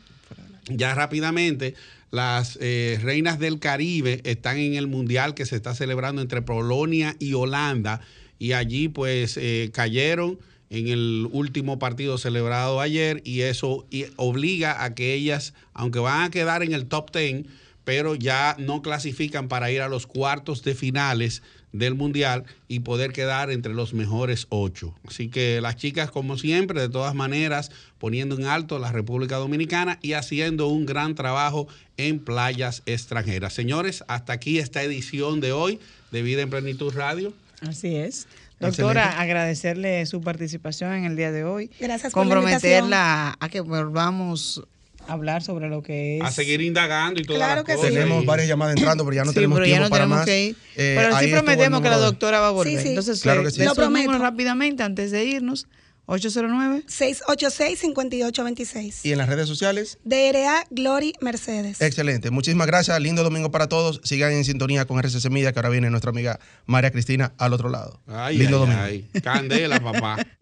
ya rápidamente, las eh, reinas del Caribe están en el mundial que se está celebrando entre Polonia y Holanda. Y allí pues eh, cayeron en el último partido celebrado ayer y eso obliga a que ellas, aunque van a quedar en el top 10, pero ya no clasifican para ir a los cuartos de finales del mundial y poder quedar entre los mejores ocho. Así que las chicas, como siempre, de todas maneras, poniendo en alto la República Dominicana y haciendo un gran trabajo en playas extranjeras. Señores, hasta aquí esta edición de hoy de Vida en Plenitud Radio. Así es. Doctora, Excelente. agradecerle su participación en el día de hoy. Gracias por la Comprometerla a que volvamos hablar sobre lo que es. A seguir indagando y todas Claro que sí. Tenemos varias llamadas entrando, pero ya no Sí, tenemos pero ya tiempo no para tenemos más. que ir. Eh, pero sí prometemos que la doctora va a volver. Sí, sí. Entonces, Claro eh, que sí. de Lo prometo. rápidamente antes de irnos. 809. 686-5826. Y en las redes sociales. DRA Glory Mercedes. Excelente. Muchísimas gracias. Lindo domingo para todos. Sigan en sintonía con RCC Media, que ahora viene nuestra amiga María Cristina al otro lado. Ay, Lindo ay, domingo. ay. Candela, papá.